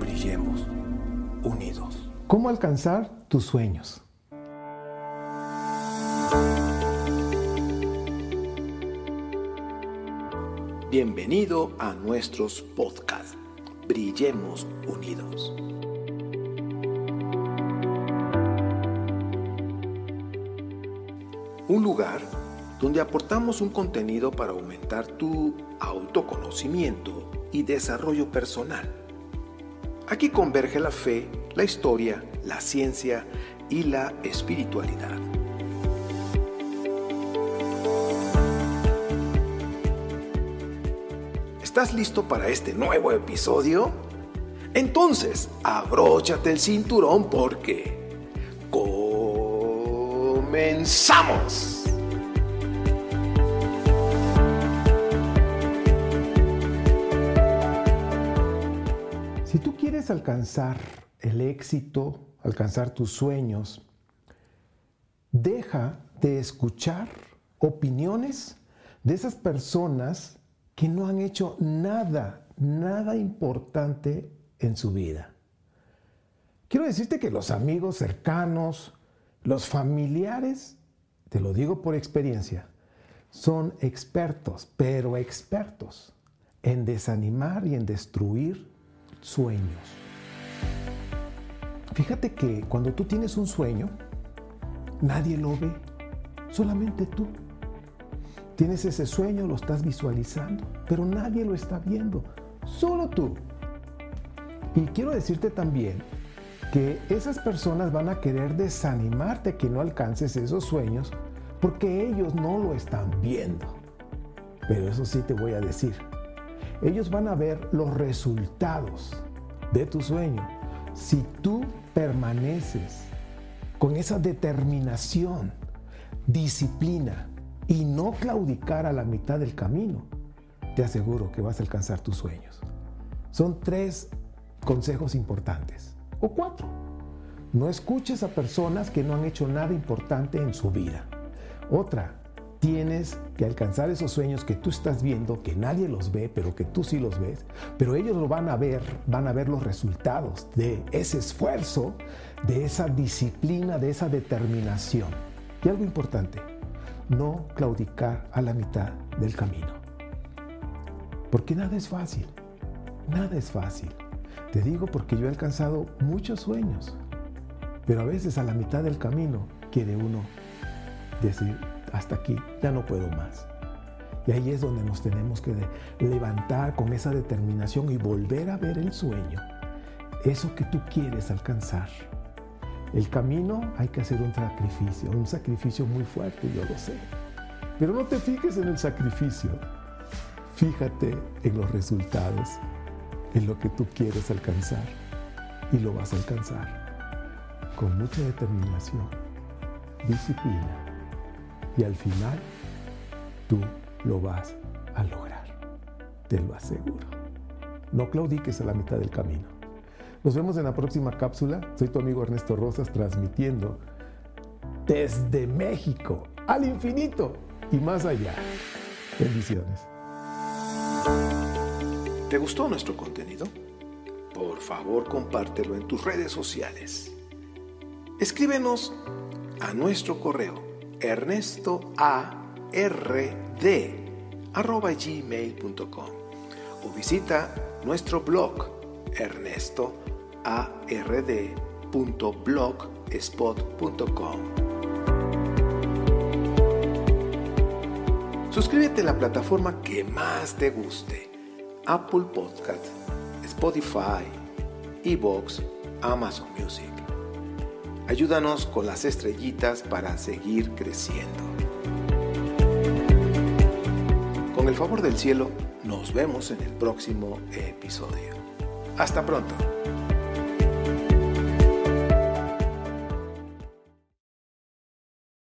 Brillemos unidos. ¿Cómo alcanzar tus sueños? Bienvenido a nuestros podcasts. Brillemos unidos. Un lugar donde aportamos un contenido para aumentar tu autoconocimiento y desarrollo personal. Aquí converge la fe, la historia, la ciencia y la espiritualidad. ¿Estás listo para este nuevo episodio? Entonces, abróchate el cinturón porque comenzamos. Alcanzar el éxito, alcanzar tus sueños, deja de escuchar opiniones de esas personas que no han hecho nada, nada importante en su vida. Quiero decirte que los amigos cercanos, los familiares, te lo digo por experiencia, son expertos, pero expertos en desanimar y en destruir sueños. Fíjate que cuando tú tienes un sueño, nadie lo ve, solamente tú. Tienes ese sueño, lo estás visualizando, pero nadie lo está viendo, solo tú. Y quiero decirte también que esas personas van a querer desanimarte que no alcances esos sueños porque ellos no lo están viendo. Pero eso sí te voy a decir, ellos van a ver los resultados de tu sueño. Si tú permaneces con esa determinación, disciplina y no claudicar a la mitad del camino, te aseguro que vas a alcanzar tus sueños. Son tres consejos importantes, o cuatro. No escuches a personas que no han hecho nada importante en su vida. Otra, tienes que alcanzar esos sueños que tú estás viendo, que nadie los ve, pero que tú sí los ves, pero ellos lo van a ver, van a ver los resultados de ese esfuerzo, de esa disciplina, de esa determinación. Y algo importante, no claudicar a la mitad del camino. Porque nada es fácil, nada es fácil. Te digo porque yo he alcanzado muchos sueños, pero a veces a la mitad del camino quiere uno decir, hasta aquí, ya no puedo más. Y ahí es donde nos tenemos que levantar con esa determinación y volver a ver el sueño, eso que tú quieres alcanzar. El camino hay que hacer un sacrificio, un sacrificio muy fuerte, yo lo sé. Pero no te fijes en el sacrificio, fíjate en los resultados, en lo que tú quieres alcanzar y lo vas a alcanzar con mucha determinación, disciplina y al final tú lo vas a lograr. Te lo aseguro. No claudiques a la mitad del camino. Nos vemos en la próxima cápsula. Soy tu amigo Ernesto Rosas transmitiendo desde México al infinito y más allá. Bendiciones. ¿Te gustó nuestro contenido? Por favor, compártelo en tus redes sociales. Escríbenos a nuestro correo ernestoard.gmail.com o visita nuestro blog ernestoard.blogspot.com. Suscríbete a la plataforma que más te guste. Apple Podcast, Spotify, Evox, Amazon Music. Ayúdanos con las estrellitas para seguir creciendo. Con el favor del cielo, nos vemos en el próximo episodio. Hasta pronto.